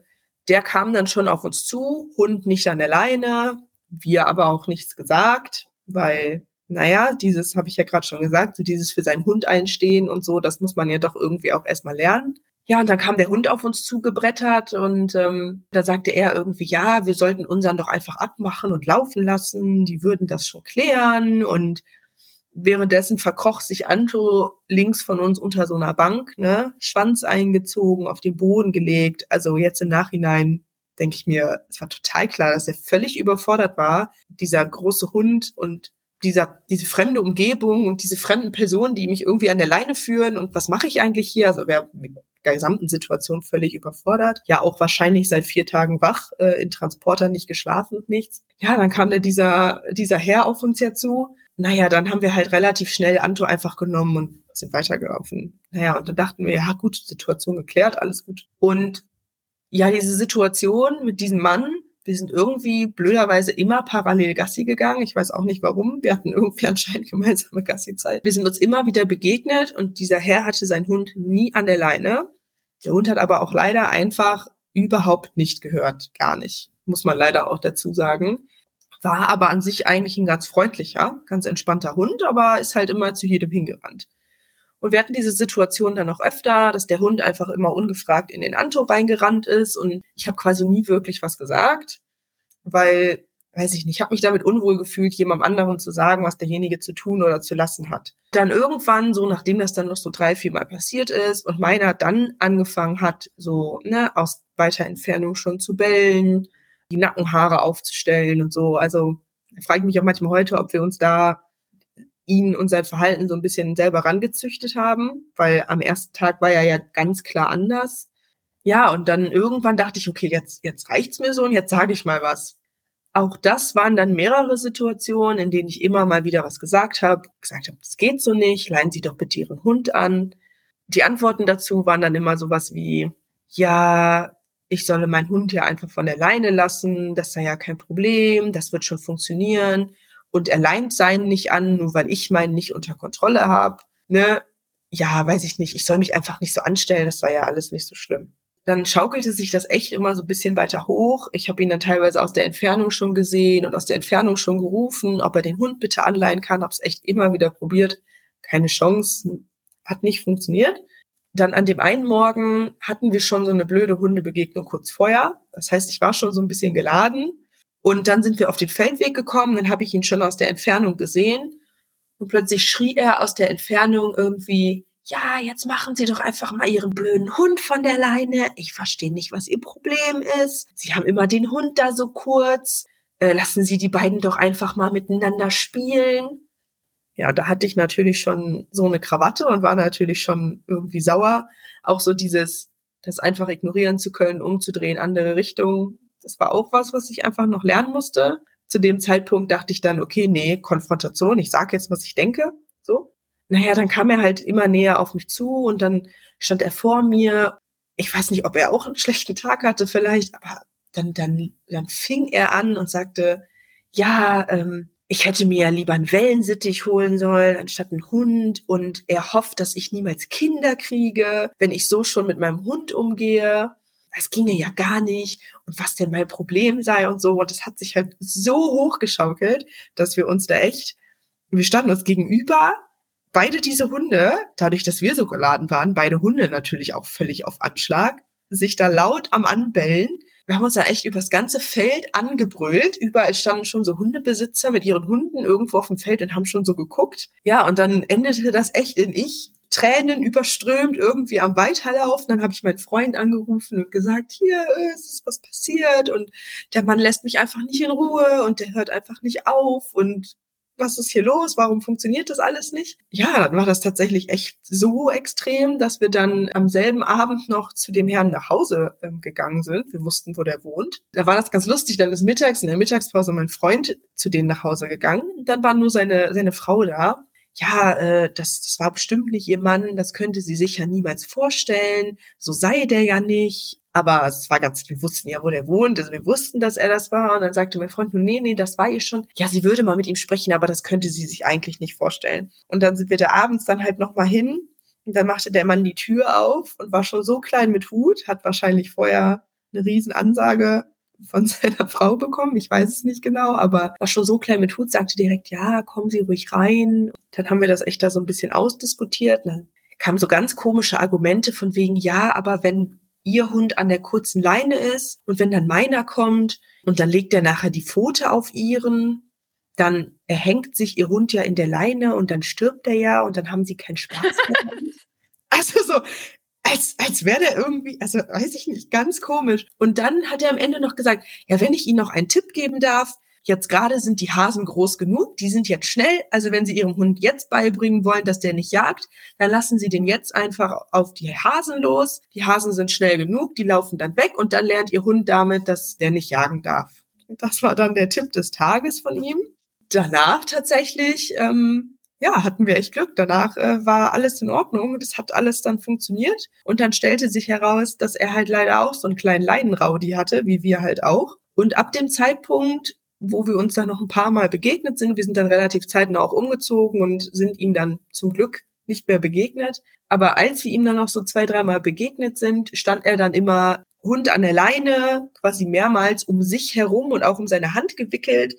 der kam dann schon auf uns zu, Hund nicht an der Leine, wir aber auch nichts gesagt, weil, naja, dieses habe ich ja gerade schon gesagt, so dieses für seinen Hund einstehen und so, das muss man ja doch irgendwie auch erstmal lernen. Ja, und dann kam der Hund auf uns zugebrettert und ähm, da sagte er irgendwie, ja, wir sollten unseren doch einfach abmachen und laufen lassen, die würden das schon klären und Währenddessen verkroch sich Anto links von uns unter so einer Bank, ne? Schwanz eingezogen, auf den Boden gelegt. Also jetzt im Nachhinein denke ich mir, es war total klar, dass er völlig überfordert war, dieser große Hund und dieser, diese fremde Umgebung und diese fremden Personen, die mich irgendwie an der Leine führen und was mache ich eigentlich hier? Also wer mit der gesamten Situation völlig überfordert. Ja, auch wahrscheinlich seit vier Tagen wach, äh, in Transporter nicht geschlafen und nichts. Ja, dann kam da dieser, dieser Herr auf uns ja zu naja, dann haben wir halt relativ schnell Anto einfach genommen und sind weitergelaufen. Naja, und dann dachten wir, ja gut, Situation geklärt, alles gut. Und ja, diese Situation mit diesem Mann, wir sind irgendwie blöderweise immer parallel Gassi gegangen. Ich weiß auch nicht warum. Wir hatten irgendwie anscheinend gemeinsame Gassi-Zeit. Wir sind uns immer wieder begegnet und dieser Herr hatte seinen Hund nie an der Leine. Der Hund hat aber auch leider einfach überhaupt nicht gehört. Gar nicht. Muss man leider auch dazu sagen war aber an sich eigentlich ein ganz freundlicher, ganz entspannter Hund, aber ist halt immer zu jedem hingerannt. Und wir hatten diese Situation dann noch öfter, dass der Hund einfach immer ungefragt in den Anto reingerannt ist und ich habe quasi nie wirklich was gesagt, weil, weiß ich nicht, ich habe mich damit unwohl gefühlt, jemandem anderen zu sagen, was derjenige zu tun oder zu lassen hat. Dann irgendwann, so nachdem das dann noch so drei, vier Mal passiert ist und meiner dann angefangen hat, so ne, aus weiter Entfernung schon zu bellen, die Nackenhaare aufzustellen und so. Also frage ich mich auch manchmal heute, ob wir uns da ihn und sein Verhalten so ein bisschen selber rangezüchtet haben, weil am ersten Tag war er ja ganz klar anders. Ja, und dann irgendwann dachte ich, okay, jetzt, jetzt reicht's mir so und jetzt sage ich mal was. Auch das waren dann mehrere Situationen, in denen ich immer mal wieder was gesagt habe, gesagt habe, das geht so nicht, leihen Sie doch bitte Ihren Hund an. Die Antworten dazu waren dann immer sowas wie, ja, ich solle meinen Hund ja einfach von der Leine lassen, das sei ja kein Problem, das wird schon funktionieren. Und er leint seinen nicht an, nur weil ich meinen nicht unter Kontrolle habe. Ne? Ja, weiß ich nicht, ich soll mich einfach nicht so anstellen, das sei ja alles nicht so schlimm. Dann schaukelte sich das echt immer so ein bisschen weiter hoch. Ich habe ihn dann teilweise aus der Entfernung schon gesehen und aus der Entfernung schon gerufen, ob er den Hund bitte anleihen kann. Habe es echt immer wieder probiert. Keine Chance, hat nicht funktioniert dann an dem einen Morgen hatten wir schon so eine blöde Hundebegegnung kurz vorher. Das heißt, ich war schon so ein bisschen geladen. Und dann sind wir auf den Feldweg gekommen, dann habe ich ihn schon aus der Entfernung gesehen. Und plötzlich schrie er aus der Entfernung irgendwie, ja, jetzt machen Sie doch einfach mal Ihren blöden Hund von der Leine. Ich verstehe nicht, was Ihr Problem ist. Sie haben immer den Hund da so kurz. Äh, lassen Sie die beiden doch einfach mal miteinander spielen ja, da hatte ich natürlich schon so eine Krawatte und war natürlich schon irgendwie sauer. Auch so dieses, das einfach ignorieren zu können, umzudrehen, andere Richtung. Das war auch was, was ich einfach noch lernen musste. Zu dem Zeitpunkt dachte ich dann, okay, nee, Konfrontation, ich sage jetzt, was ich denke. So. Naja, dann kam er halt immer näher auf mich zu und dann stand er vor mir. Ich weiß nicht, ob er auch einen schlechten Tag hatte vielleicht, aber dann, dann, dann fing er an und sagte, ja, ähm, ich hätte mir lieber einen Wellensittich holen sollen, anstatt einen Hund. Und er hofft, dass ich niemals Kinder kriege, wenn ich so schon mit meinem Hund umgehe. Das ginge ja gar nicht. Und was denn mein Problem sei und so. Und das hat sich halt so hochgeschaukelt, dass wir uns da echt, wir standen uns gegenüber. Beide diese Hunde, dadurch, dass wir so geladen waren, beide Hunde natürlich auch völlig auf Anschlag, sich da laut am Anbellen wir haben uns da echt übers ganze Feld angebrüllt. Überall standen schon so Hundebesitzer mit ihren Hunden irgendwo auf dem Feld und haben schon so geguckt. Ja, und dann endete das echt in ich. Tränen überströmt, irgendwie am Weiterlaufen. Dann habe ich meinen Freund angerufen und gesagt, hier ist was passiert und der Mann lässt mich einfach nicht in Ruhe und der hört einfach nicht auf und was ist hier los? Warum funktioniert das alles nicht? Ja, dann war das tatsächlich echt so extrem, dass wir dann am selben Abend noch zu dem Herrn nach Hause ähm, gegangen sind. Wir wussten, wo der wohnt. Da war das ganz lustig. Dann ist mittags in der Mittagspause mein Freund zu denen nach Hause gegangen. Dann war nur seine, seine Frau da ja, äh, das, das war bestimmt nicht ihr Mann, das könnte sie sich ja niemals vorstellen, so sei der ja nicht. Aber es war ganz, wir wussten ja, wo der wohnt, also wir wussten, dass er das war. Und dann sagte mein Freund, nee, nee, das war ihr schon. Ja, sie würde mal mit ihm sprechen, aber das könnte sie sich eigentlich nicht vorstellen. Und dann sind wir da abends dann halt nochmal hin. Und dann machte der Mann die Tür auf und war schon so klein mit Hut, hat wahrscheinlich vorher eine riesen Ansage von seiner Frau bekommen. Ich weiß es nicht genau, aber war schon so klein mit Hut, sagte direkt, ja, kommen Sie ruhig rein. Dann haben wir das echt da so ein bisschen ausdiskutiert. Dann kamen so ganz komische Argumente von wegen, ja, aber wenn Ihr Hund an der kurzen Leine ist und wenn dann meiner kommt und dann legt er nachher die Pfote auf Ihren, dann erhängt sich Ihr Hund ja in der Leine und dann stirbt er ja und dann haben Sie keinen Spaß mehr. also so, als, als wäre der irgendwie, also weiß ich nicht, ganz komisch. Und dann hat er am Ende noch gesagt, ja, wenn ich Ihnen noch einen Tipp geben darf, jetzt gerade sind die Hasen groß genug, die sind jetzt schnell, also wenn Sie Ihrem Hund jetzt beibringen wollen, dass der nicht jagt, dann lassen Sie den jetzt einfach auf die Hasen los. Die Hasen sind schnell genug, die laufen dann weg und dann lernt Ihr Hund damit, dass der nicht jagen darf. Das war dann der Tipp des Tages von ihm. Danach tatsächlich ähm, ja, hatten wir echt Glück. Danach äh, war alles in Ordnung. Das hat alles dann funktioniert. Und dann stellte sich heraus, dass er halt leider auch so einen kleinen Leinenraudi hatte, wie wir halt auch. Und ab dem Zeitpunkt, wo wir uns dann noch ein paar Mal begegnet sind, wir sind dann relativ zeitnah auch umgezogen und sind ihm dann zum Glück nicht mehr begegnet. Aber als wir ihm dann noch so zwei, dreimal begegnet sind, stand er dann immer Hund an der Leine, quasi mehrmals um sich herum und auch um seine Hand gewickelt,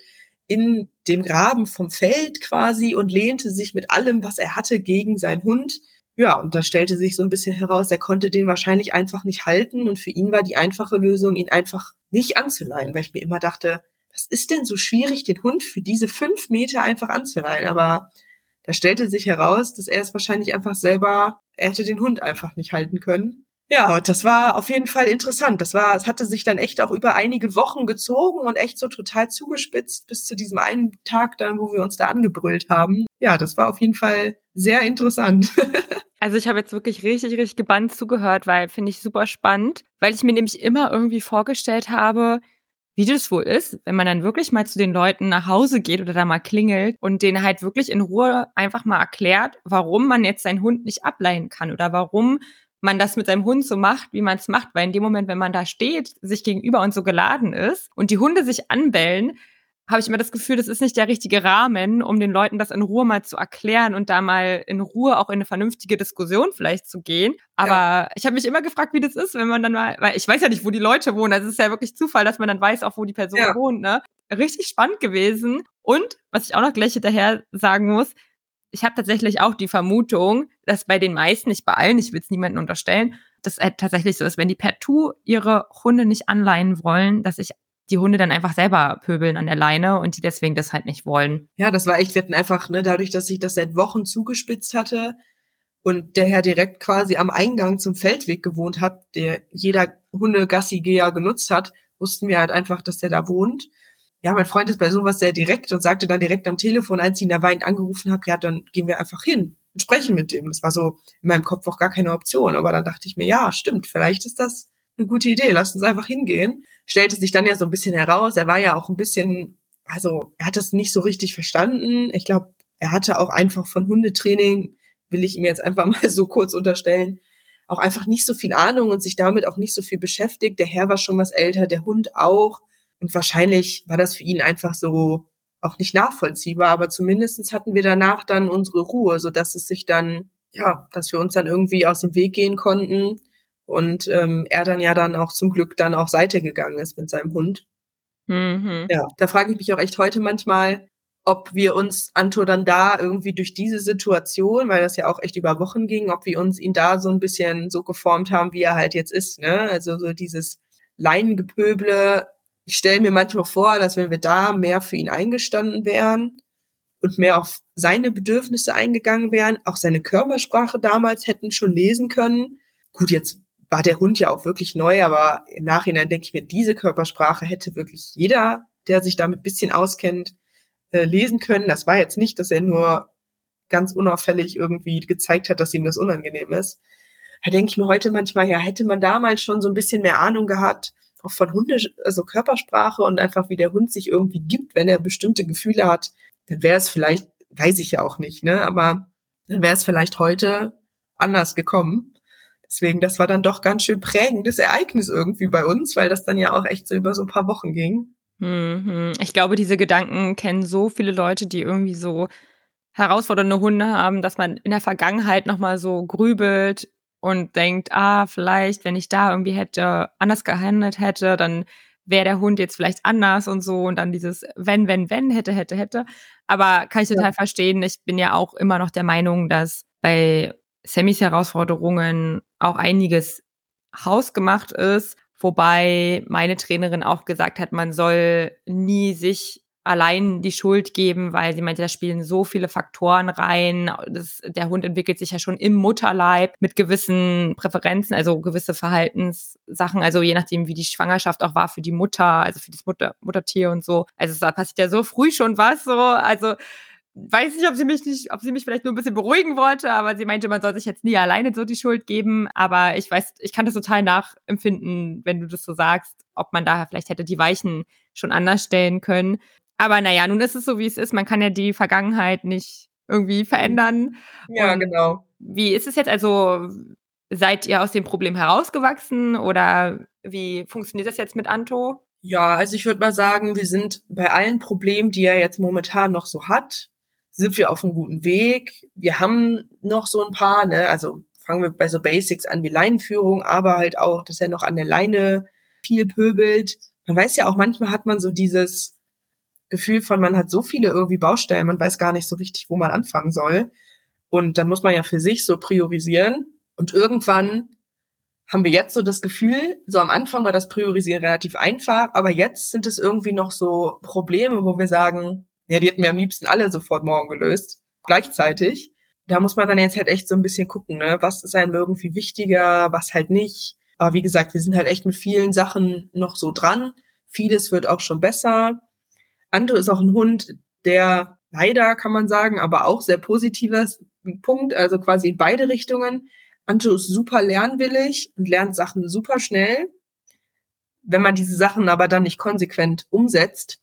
in dem Graben vom Feld quasi und lehnte sich mit allem, was er hatte, gegen seinen Hund. Ja, und da stellte sich so ein bisschen heraus, er konnte den wahrscheinlich einfach nicht halten und für ihn war die einfache Lösung, ihn einfach nicht anzuleihen, weil ich mir immer dachte, was ist denn so schwierig, den Hund für diese fünf Meter einfach anzuleihen? Aber da stellte sich heraus, dass er es wahrscheinlich einfach selber, er hätte den Hund einfach nicht halten können. Ja, das war auf jeden Fall interessant. Das war, es hatte sich dann echt auch über einige Wochen gezogen und echt so total zugespitzt bis zu diesem einen Tag dann, wo wir uns da angebrüllt haben. Ja, das war auf jeden Fall sehr interessant. Also ich habe jetzt wirklich richtig, richtig gebannt zugehört, weil finde ich super spannend, weil ich mir nämlich immer irgendwie vorgestellt habe, wie das wohl ist, wenn man dann wirklich mal zu den Leuten nach Hause geht oder da mal klingelt und denen halt wirklich in Ruhe einfach mal erklärt, warum man jetzt seinen Hund nicht ableihen kann oder warum man das mit seinem Hund so macht, wie man es macht, weil in dem Moment, wenn man da steht, sich gegenüber und so geladen ist und die Hunde sich anbellen, habe ich immer das Gefühl, das ist nicht der richtige Rahmen, um den Leuten das in Ruhe mal zu erklären und da mal in Ruhe auch in eine vernünftige Diskussion vielleicht zu gehen. Aber ja. ich habe mich immer gefragt, wie das ist, wenn man dann mal, weil ich weiß ja nicht, wo die Leute wohnen. Also es ist ja wirklich Zufall, dass man dann weiß, auch wo die Person ja. wohnt. Ne? Richtig spannend gewesen. Und was ich auch noch gleich hinterher sagen muss, ich habe tatsächlich auch die Vermutung, dass bei den meisten, nicht bei allen, ich will es niemandem unterstellen, dass es tatsächlich so ist, wenn die partout ihre Hunde nicht anleihen wollen, dass sich die Hunde dann einfach selber pöbeln an der Leine und die deswegen das halt nicht wollen. Ja, das war echt, wir hatten einfach, ne, dadurch, dass sich das seit Wochen zugespitzt hatte und der Herr direkt quasi am Eingang zum Feldweg gewohnt hat, der jeder Hundegassi-Geher genutzt hat, wussten wir halt einfach, dass der da wohnt ja, mein Freund ist bei sowas sehr direkt und sagte dann direkt am Telefon, als ich ihn da weinend angerufen habe, ja, dann gehen wir einfach hin und sprechen mit dem. Das war so in meinem Kopf auch gar keine Option. Aber dann dachte ich mir, ja, stimmt, vielleicht ist das eine gute Idee. Lass uns einfach hingehen. Stellte sich dann ja so ein bisschen heraus. Er war ja auch ein bisschen, also er hat das nicht so richtig verstanden. Ich glaube, er hatte auch einfach von Hundetraining, will ich ihm jetzt einfach mal so kurz unterstellen, auch einfach nicht so viel Ahnung und sich damit auch nicht so viel beschäftigt. Der Herr war schon was älter, der Hund auch. Und wahrscheinlich war das für ihn einfach so auch nicht nachvollziehbar, aber zumindestens hatten wir danach dann unsere Ruhe, so dass es sich dann, ja, dass wir uns dann irgendwie aus dem Weg gehen konnten und ähm, er dann ja dann auch zum Glück dann auch Seite gegangen ist mit seinem Hund. Mhm. Ja, da frage ich mich auch echt heute manchmal, ob wir uns Anto dann da irgendwie durch diese Situation, weil das ja auch echt über Wochen ging, ob wir uns ihn da so ein bisschen so geformt haben, wie er halt jetzt ist, ne? Also so dieses Leinengepöble ich stelle mir manchmal vor, dass wenn wir da mehr für ihn eingestanden wären und mehr auf seine Bedürfnisse eingegangen wären, auch seine Körpersprache damals hätten schon lesen können. Gut, jetzt war der Hund ja auch wirklich neu, aber im Nachhinein denke ich mir, diese Körpersprache hätte wirklich jeder, der sich damit bisschen auskennt, äh, lesen können. Das war jetzt nicht, dass er nur ganz unauffällig irgendwie gezeigt hat, dass ihm das unangenehm ist. Da denke ich mir heute manchmal, ja, hätte man damals schon so ein bisschen mehr Ahnung gehabt, auch von Hunde, also Körpersprache und einfach wie der Hund sich irgendwie gibt, wenn er bestimmte Gefühle hat, dann wäre es vielleicht, weiß ich ja auch nicht, ne, aber dann wäre es vielleicht heute anders gekommen. Deswegen, das war dann doch ganz schön prägendes Ereignis irgendwie bei uns, weil das dann ja auch echt so über so ein paar Wochen ging. Mhm. Ich glaube, diese Gedanken kennen so viele Leute, die irgendwie so herausfordernde Hunde haben, dass man in der Vergangenheit nochmal so grübelt und denkt, ah, vielleicht, wenn ich da irgendwie hätte, anders gehandelt hätte, dann wäre der Hund jetzt vielleicht anders und so und dann dieses wenn, wenn, wenn, hätte, hätte, hätte. Aber kann ich total ja. verstehen. Ich bin ja auch immer noch der Meinung, dass bei Sammys Herausforderungen auch einiges hausgemacht ist, wobei meine Trainerin auch gesagt hat, man soll nie sich allein die Schuld geben, weil sie meinte, da spielen so viele Faktoren rein. Das, der Hund entwickelt sich ja schon im Mutterleib mit gewissen Präferenzen, also gewisse Verhaltenssachen, also je nachdem, wie die Schwangerschaft auch war für die Mutter, also für das Mutter, Muttertier und so. Also da passiert ja so früh schon was, so, also weiß nicht, ob sie mich nicht, ob sie mich vielleicht nur ein bisschen beruhigen wollte, aber sie meinte, man soll sich jetzt nie alleine so die Schuld geben. Aber ich weiß, ich kann das total nachempfinden, wenn du das so sagst, ob man daher vielleicht hätte die Weichen schon anders stellen können. Aber naja, nun ist es so, wie es ist. Man kann ja die Vergangenheit nicht irgendwie verändern. Ja, Und genau. Wie ist es jetzt? Also, seid ihr aus dem Problem herausgewachsen oder wie funktioniert das jetzt mit Anto? Ja, also ich würde mal sagen, wir sind bei allen Problemen, die er jetzt momentan noch so hat, sind wir auf einem guten Weg. Wir haben noch so ein paar, ne, also fangen wir bei so Basics an wie Leinenführung, aber halt auch, dass er noch an der Leine viel pöbelt. Man weiß ja auch, manchmal hat man so dieses, Gefühl von, man hat so viele irgendwie Baustellen, man weiß gar nicht so richtig, wo man anfangen soll. Und dann muss man ja für sich so priorisieren. Und irgendwann haben wir jetzt so das Gefühl, so am Anfang war das Priorisieren relativ einfach, aber jetzt sind es irgendwie noch so Probleme, wo wir sagen, ja, die hätten wir am liebsten alle sofort morgen gelöst, gleichzeitig. Da muss man dann jetzt halt echt so ein bisschen gucken, ne? was ist einem irgendwie wichtiger, was halt nicht. Aber wie gesagt, wir sind halt echt mit vielen Sachen noch so dran. Vieles wird auch schon besser. Anto ist auch ein Hund, der leider, kann man sagen, aber auch sehr positives Punkt, also quasi in beide Richtungen. Anto ist super lernwillig und lernt Sachen super schnell. Wenn man diese Sachen aber dann nicht konsequent umsetzt,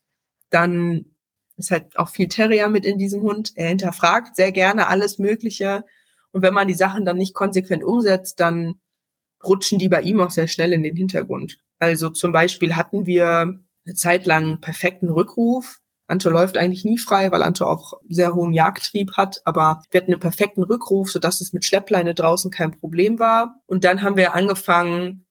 dann ist halt auch viel Terrier mit in diesem Hund. Er hinterfragt sehr gerne alles Mögliche. Und wenn man die Sachen dann nicht konsequent umsetzt, dann rutschen die bei ihm auch sehr schnell in den Hintergrund. Also zum Beispiel hatten wir eine Zeit lang perfekten Rückruf. Anto läuft eigentlich nie frei, weil Anto auch sehr hohen Jagdtrieb hat, aber wir hatten einen perfekten Rückruf, sodass es mit Schleppleine draußen kein Problem war. Und dann haben wir angefangen,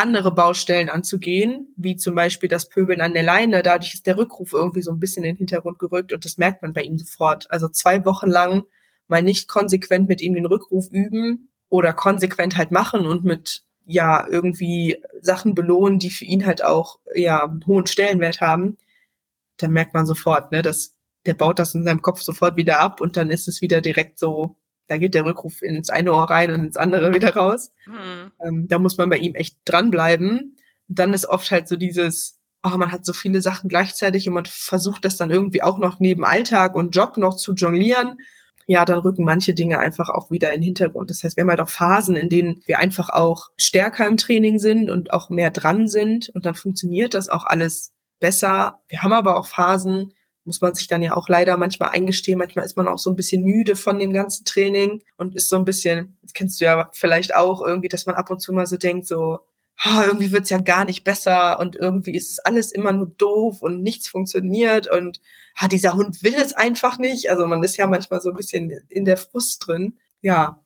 andere Baustellen anzugehen, wie zum Beispiel das Pöbeln an der Leine. Dadurch ist der Rückruf irgendwie so ein bisschen in den Hintergrund gerückt und das merkt man bei ihm sofort. Also zwei Wochen lang mal nicht konsequent mit ihm den Rückruf üben oder konsequent halt machen und mit ja irgendwie Sachen belohnen, die für ihn halt auch ja einen hohen Stellenwert haben, dann merkt man sofort, ne, dass der baut das in seinem Kopf sofort wieder ab und dann ist es wieder direkt so, da geht der Rückruf ins eine Ohr rein und ins andere wieder raus. Mhm. Ähm, da muss man bei ihm echt dranbleiben. Und dann ist oft halt so dieses, oh, man hat so viele Sachen gleichzeitig und man versucht das dann irgendwie auch noch neben Alltag und Job noch zu jonglieren ja, dann rücken manche Dinge einfach auch wieder in den Hintergrund. Das heißt, wir haben halt auch Phasen, in denen wir einfach auch stärker im Training sind und auch mehr dran sind und dann funktioniert das auch alles besser. Wir haben aber auch Phasen, muss man sich dann ja auch leider manchmal eingestehen. Manchmal ist man auch so ein bisschen müde von dem ganzen Training und ist so ein bisschen, das kennst du ja vielleicht auch irgendwie, dass man ab und zu mal so denkt, so, oh, irgendwie wird's ja gar nicht besser und irgendwie ist es alles immer nur doof und nichts funktioniert und ah, dieser Hund will es einfach nicht. Also man ist ja manchmal so ein bisschen in der Frust drin. Ja,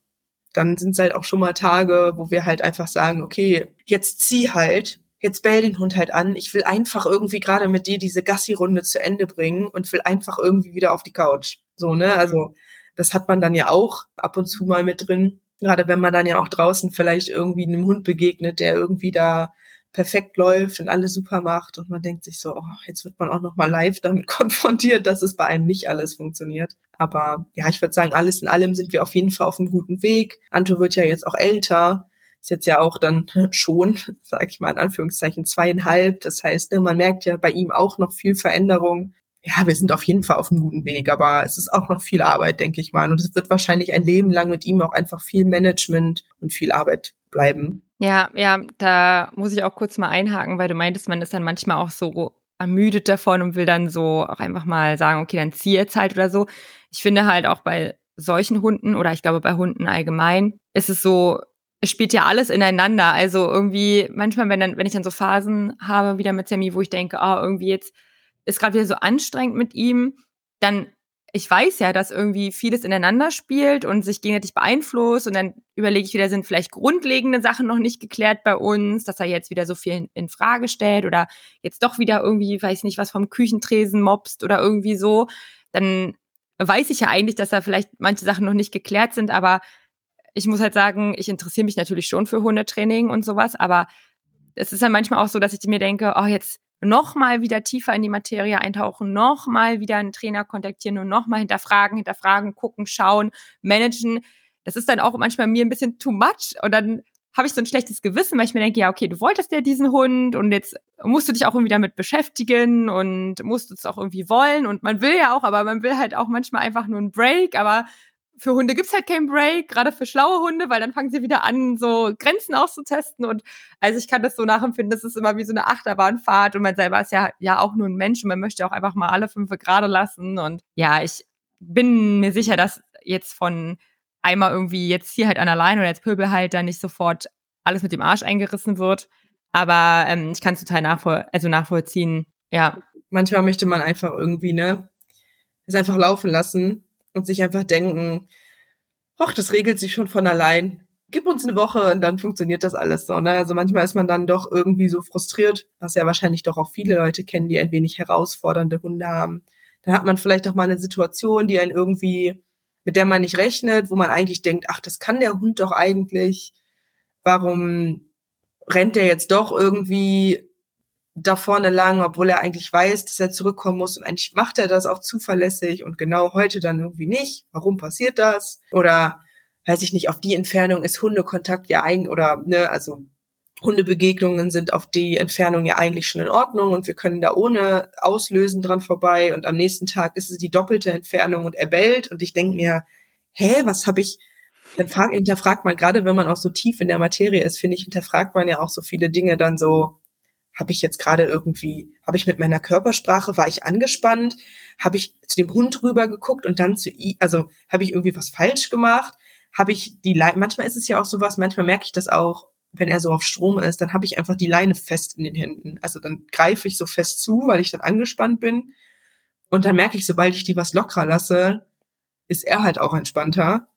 dann sind es halt auch schon mal Tage, wo wir halt einfach sagen, okay, jetzt zieh halt, jetzt bell den Hund halt an. Ich will einfach irgendwie gerade mit dir diese Gassi-Runde zu Ende bringen und will einfach irgendwie wieder auf die Couch. So, ne? Also das hat man dann ja auch ab und zu mal mit drin. Gerade wenn man dann ja auch draußen vielleicht irgendwie einem Hund begegnet, der irgendwie da perfekt läuft und alles super macht und man denkt sich so, oh, jetzt wird man auch noch mal live damit konfrontiert, dass es bei einem nicht alles funktioniert. Aber ja, ich würde sagen, alles in allem sind wir auf jeden Fall auf einem guten Weg. Anto wird ja jetzt auch älter, ist jetzt ja auch dann schon, sage ich mal in Anführungszeichen, zweieinhalb. Das heißt, ne, man merkt ja bei ihm auch noch viel Veränderung. ja, wir sind auf jeden Fall auf einem guten Weg, aber es ist auch noch viel Arbeit, denke ich mal. Und es wird wahrscheinlich ein Leben lang mit ihm auch einfach viel Management und viel Arbeit bleiben. Ja, ja, da muss ich auch kurz mal einhaken, weil du meintest, man ist dann manchmal auch so ermüdet davon und will dann so auch einfach mal sagen, okay, dann zieh jetzt halt oder so. Ich finde halt auch bei solchen Hunden oder ich glaube bei Hunden allgemein ist es so, spielt ja alles ineinander. Also irgendwie manchmal, wenn dann, wenn ich dann so Phasen habe wieder mit Sammy, wo ich denke, oh, irgendwie jetzt ist gerade wieder so anstrengend mit ihm, dann ich weiß ja, dass irgendwie vieles ineinander spielt und sich gegenseitig beeinflusst und dann überlege ich wieder, sind vielleicht grundlegende Sachen noch nicht geklärt bei uns, dass er jetzt wieder so viel in, in Frage stellt oder jetzt doch wieder irgendwie, weiß nicht, was vom Küchentresen mobst oder irgendwie so, dann weiß ich ja eigentlich, dass da vielleicht manche Sachen noch nicht geklärt sind, aber ich muss halt sagen, ich interessiere mich natürlich schon für Hundetraining und sowas, aber es ist dann manchmal auch so, dass ich mir denke, oh, jetzt nochmal wieder tiefer in die Materie eintauchen, nochmal wieder einen Trainer kontaktieren und nochmal hinterfragen, hinterfragen, gucken, schauen, managen. Das ist dann auch manchmal mir ein bisschen too much und dann habe ich so ein schlechtes Gewissen, weil ich mir denke, ja, okay, du wolltest ja diesen Hund und jetzt musst du dich auch irgendwie damit beschäftigen und musst es auch irgendwie wollen und man will ja auch, aber man will halt auch manchmal einfach nur einen Break, aber für Hunde gibt's halt keinen Break, gerade für schlaue Hunde, weil dann fangen sie wieder an, so Grenzen auszutesten. Und also ich kann das so nachempfinden, das ist immer wie so eine Achterbahnfahrt und man selber ist ja, ja auch nur ein Mensch und man möchte auch einfach mal alle fünf gerade lassen. Und ja, ich bin mir sicher, dass jetzt von einmal irgendwie jetzt hier halt an der Leine oder Pöbel halt dann nicht sofort alles mit dem Arsch eingerissen wird. Aber ähm, ich kann es total nachvoll also nachvollziehen, ja. Manchmal möchte man einfach irgendwie, ne, es einfach laufen lassen und sich einfach denken, ach, das regelt sich schon von allein. Gib uns eine Woche und dann funktioniert das alles so. Ne? Also manchmal ist man dann doch irgendwie so frustriert, was ja wahrscheinlich doch auch viele Leute kennen, die ein wenig herausfordernde Hunde haben. Dann hat man vielleicht auch mal eine Situation, die einen irgendwie, mit der man nicht rechnet, wo man eigentlich denkt, ach, das kann der Hund doch eigentlich. Warum rennt der jetzt doch irgendwie da vorne lang, obwohl er eigentlich weiß, dass er zurückkommen muss und eigentlich macht er das auch zuverlässig und genau heute dann irgendwie nicht. Warum passiert das? Oder weiß ich nicht, auf die Entfernung ist Hundekontakt ja eigentlich oder ne, also Hundebegegnungen sind auf die Entfernung ja eigentlich schon in Ordnung und wir können da ohne Auslösen dran vorbei und am nächsten Tag ist es die doppelte Entfernung und er bellt und ich denke mir, hä, was habe ich dann frag, hinterfragt man, gerade wenn man auch so tief in der Materie ist, finde ich, hinterfragt man ja auch so viele Dinge dann so, habe ich jetzt gerade irgendwie, habe ich mit meiner Körpersprache, war ich angespannt, habe ich zu dem Hund rüber geguckt und dann zu ihm, also habe ich irgendwie was falsch gemacht, habe ich die Leine, manchmal ist es ja auch sowas, manchmal merke ich das auch, wenn er so auf Strom ist, dann habe ich einfach die Leine fest in den Händen. Also dann greife ich so fest zu, weil ich dann angespannt bin. Und dann merke ich, sobald ich die was lockerer lasse, ist er halt auch entspannter.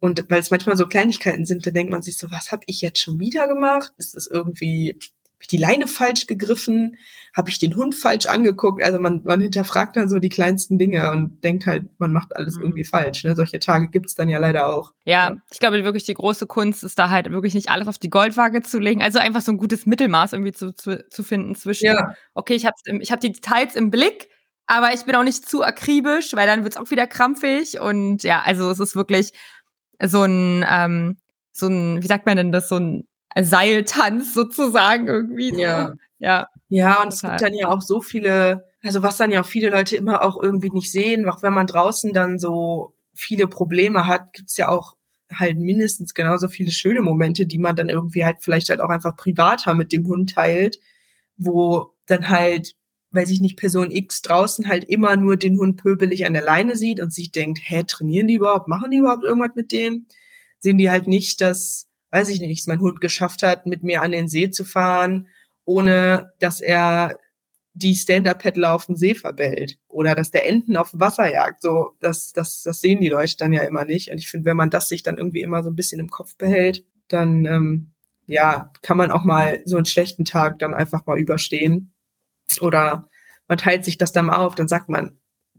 Und weil es manchmal so Kleinigkeiten sind, dann denkt man sich so, was habe ich jetzt schon wieder gemacht? Ist das irgendwie habe ich die Leine falsch gegriffen? Habe ich den Hund falsch angeguckt? Also man, man hinterfragt dann so die kleinsten Dinge und denkt halt, man macht alles mhm. irgendwie falsch. Ne? Solche Tage gibt's dann ja leider auch. Ja, ich glaube wirklich, die große Kunst ist da halt wirklich nicht alles auf die Goldwaage zu legen. Also einfach so ein gutes Mittelmaß irgendwie zu, zu, zu finden zwischen, ja. okay, ich habe ich hab die Details im Blick, aber ich bin auch nicht zu akribisch, weil dann wird's auch wieder krampfig. Und ja, also es ist wirklich so ein, ähm, so ein, wie sagt man denn das, so ein Seiltanz sozusagen irgendwie. So. Ja. Ja. Ja, und es gibt dann ja auch so viele, also was dann ja auch viele Leute immer auch irgendwie nicht sehen, auch wenn man draußen dann so viele Probleme hat, gibt's ja auch halt mindestens genauso viele schöne Momente, die man dann irgendwie halt vielleicht halt auch einfach privater mit dem Hund teilt, wo dann halt, weiß ich nicht, Person X draußen halt immer nur den Hund pöbelig an der Leine sieht und sich denkt, hä, trainieren die überhaupt, machen die überhaupt irgendwas mit dem? Sehen die halt nicht, dass weiß ich nicht, mein Hund geschafft hat, mit mir an den See zu fahren, ohne dass er die Stand-Up-Paddler auf dem See verbellt oder dass der Enten auf dem Wasser jagt. So, das, das, das sehen die Leute dann ja immer nicht. Und ich finde, wenn man das sich dann irgendwie immer so ein bisschen im Kopf behält, dann ähm, ja, kann man auch mal so einen schlechten Tag dann einfach mal überstehen. Oder man teilt sich das dann mal auf, dann sagt man,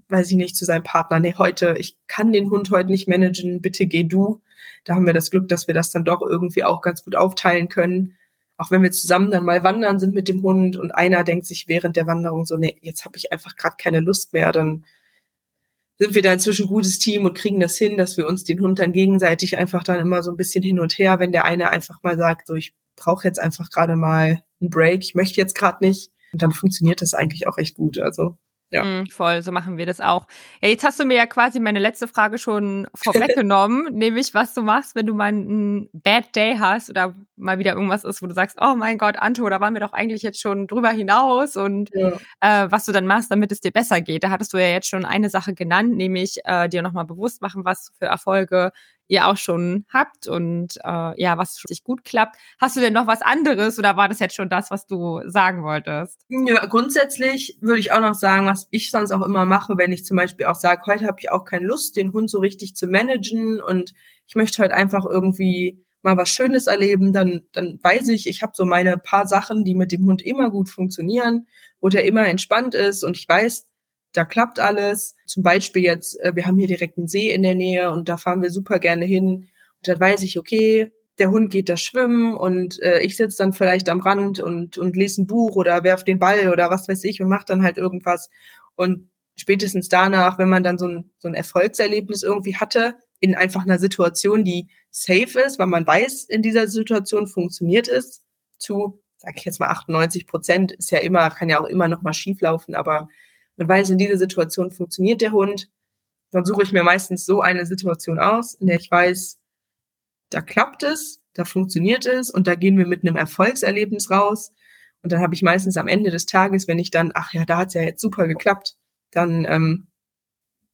weiß ich nicht, zu seinem Partner, nee, heute, ich kann den Hund heute nicht managen, bitte geh du. Da haben wir das Glück, dass wir das dann doch irgendwie auch ganz gut aufteilen können. Auch wenn wir zusammen dann mal wandern sind mit dem Hund und einer denkt sich während der Wanderung so, nee, jetzt habe ich einfach gerade keine Lust mehr, dann sind wir da inzwischen ein gutes Team und kriegen das hin, dass wir uns den Hund dann gegenseitig einfach dann immer so ein bisschen hin und her, wenn der eine einfach mal sagt, so ich brauche jetzt einfach gerade mal einen Break, ich möchte jetzt gerade nicht. Und dann funktioniert das eigentlich auch echt gut. Also Ja. Mm, voll, so machen wir das auch. Ja, jetzt hast du mir ja quasi meine letzte Frage schon vorweggenommen, nämlich was du machst, wenn du mal einen Bad Day hast oder mal wieder irgendwas ist, wo du sagst, oh mein Gott, Anto, da waren wir doch eigentlich jetzt schon drüber hinaus und ja. äh, was du dann machst, damit es dir besser geht. Da hattest du ja jetzt schon eine Sache genannt, nämlich äh, dir nochmal bewusst machen, was für Erfolge ihr auch schon habt und äh, ja, was richtig gut klappt. Hast du denn noch was anderes oder war das jetzt schon das, was du sagen wolltest? Ja, grundsätzlich würde ich auch noch sagen, was ich sonst auch immer mache, wenn ich zum Beispiel auch sage, heute habe ich auch keine Lust, den Hund so richtig zu managen und ich möchte heute einfach irgendwie mal was Schönes erleben, dann, dann weiß ich, ich habe so meine paar Sachen, die mit dem Hund immer gut funktionieren, wo der immer entspannt ist und ich weiß, da klappt alles. Zum Beispiel jetzt, äh, wir haben hier direkt einen See in der Nähe und da fahren wir super gerne hin. Und dann weiß ich, okay, der Hund geht da schwimmen und äh, ich sitze dann vielleicht am Rand und, und lese ein Buch oder werf den Ball oder was weiß ich und mache dann halt irgendwas. Und spätestens danach, wenn man dann so ein, so ein Erfolgserlebnis irgendwie hatte, in einfach einer Situation, die safe ist, weil man weiß, in dieser Situation funktioniert es, zu, sag ich jetzt mal 98 Prozent, ist ja immer, kann ja auch immer noch mal schief laufen, aber man weiß, in dieser Situation funktioniert der Hund, dann suche ich mir meistens so eine Situation aus, in der ich weiß, da klappt es, da funktioniert es und da gehen wir mit einem Erfolgserlebnis raus. Und dann habe ich meistens am Ende des Tages, wenn ich dann, ach ja, da hat es ja jetzt super geklappt, dann ähm,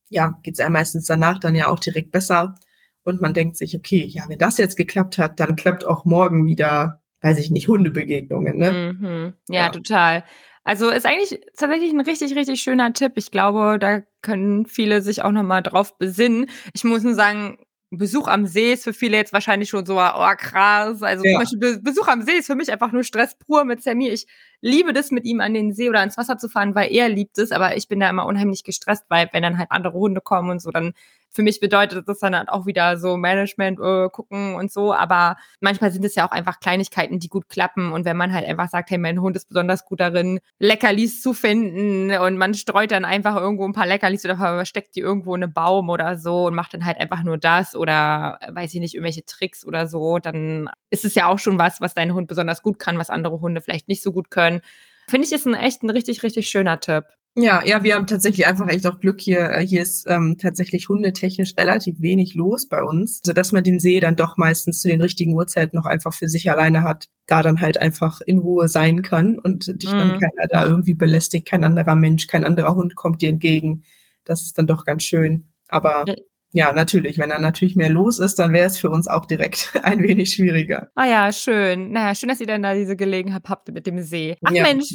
ja, geht es einem meistens danach dann ja auch direkt besser. Und man denkt sich, okay, ja, wenn das jetzt geklappt hat, dann klappt auch morgen wieder, weiß ich nicht, Hundebegegnungen. Ne? Mhm. Ja, ja, total. Also ist eigentlich tatsächlich ein richtig, richtig schöner Tipp. Ich glaube, da können viele sich auch nochmal drauf besinnen. Ich muss nur sagen, Besuch am See ist für viele jetzt wahrscheinlich schon so, oh krass. Also ja. zum Beispiel Besuch am See ist für mich einfach nur Stress pur mit Sammy. Ich liebe das, mit ihm an den See oder ans Wasser zu fahren, weil er liebt es, aber ich bin da immer unheimlich gestresst, weil wenn dann halt andere Hunde kommen und so, dann für mich bedeutet das dann halt auch wieder so Management äh, gucken und so. Aber manchmal sind es ja auch einfach Kleinigkeiten, die gut klappen. Und wenn man halt einfach sagt, hey, mein Hund ist besonders gut darin, Leckerlis zu finden und man streut dann einfach irgendwo ein paar Leckerlis oder versteckt die irgendwo in einem Baum oder so und macht dann halt einfach nur das oder weiß ich nicht, irgendwelche Tricks oder so, dann ist es ja auch schon was, was dein Hund besonders gut kann, was andere Hunde vielleicht nicht so gut können. Finde ich ist ein echt ein richtig, richtig schöner Tipp. Ja, ja, wir haben tatsächlich einfach echt auch Glück hier. Äh, hier ist ähm, tatsächlich hundetechnisch relativ wenig los bei uns, sodass man den See dann doch meistens zu den richtigen Uhrzeiten noch einfach für sich alleine hat, da dann halt einfach in Ruhe sein kann und dich mhm. dann keiner da irgendwie belästigt, kein anderer Mensch, kein anderer Hund kommt dir entgegen. Das ist dann doch ganz schön. Aber ja, natürlich, wenn da natürlich mehr los ist, dann wäre es für uns auch direkt ein wenig schwieriger. Ah ja, schön. Naja, schön, dass ihr dann da diese Gelegenheit habt mit dem See. Ach ja, Mensch,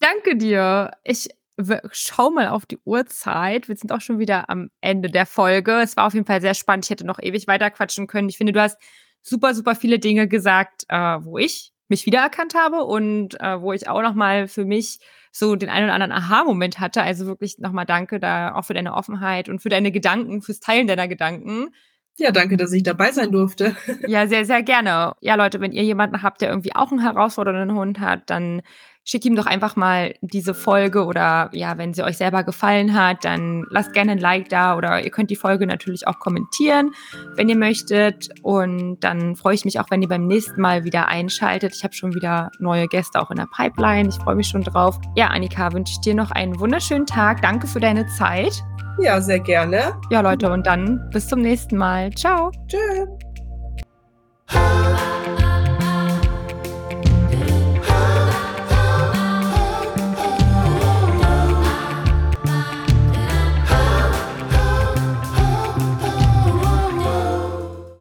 danke dir. Ich schau mal auf die Uhrzeit. Wir sind auch schon wieder am Ende der Folge. Es war auf jeden Fall sehr spannend. Ich hätte noch ewig weiter quatschen können. Ich finde, du hast super, super viele Dinge gesagt, äh, wo ich mich wiedererkannt habe und äh, wo ich auch noch mal für mich so den einen oder anderen Aha-Moment hatte. Also wirklich nochmal danke da auch für deine Offenheit und für deine Gedanken, fürs Teilen deiner Gedanken. Ja, danke, dass ich dabei sein durfte. Ja, sehr, sehr gerne. Ja, Leute, wenn ihr jemanden habt, der irgendwie auch einen herausfordernden Hund hat, dann schickt ihm doch einfach mal diese Folge oder ja, wenn sie euch selber gefallen hat, dann lasst gerne ein Like da oder ihr könnt die Folge natürlich auch kommentieren, wenn ihr möchtet. Und dann freue ich mich auch, wenn ihr beim nächsten Mal wieder einschaltet. Ich habe schon wieder neue Gäste auch in der Pipeline. Ich freue mich schon drauf. Ja, Annika, wünsche ich dir noch einen wunderschönen Tag. Danke für deine Zeit. Ja, sehr gerne. Ja, Leute, und dann bis zum nächsten Mal. Ciao. Tschüss.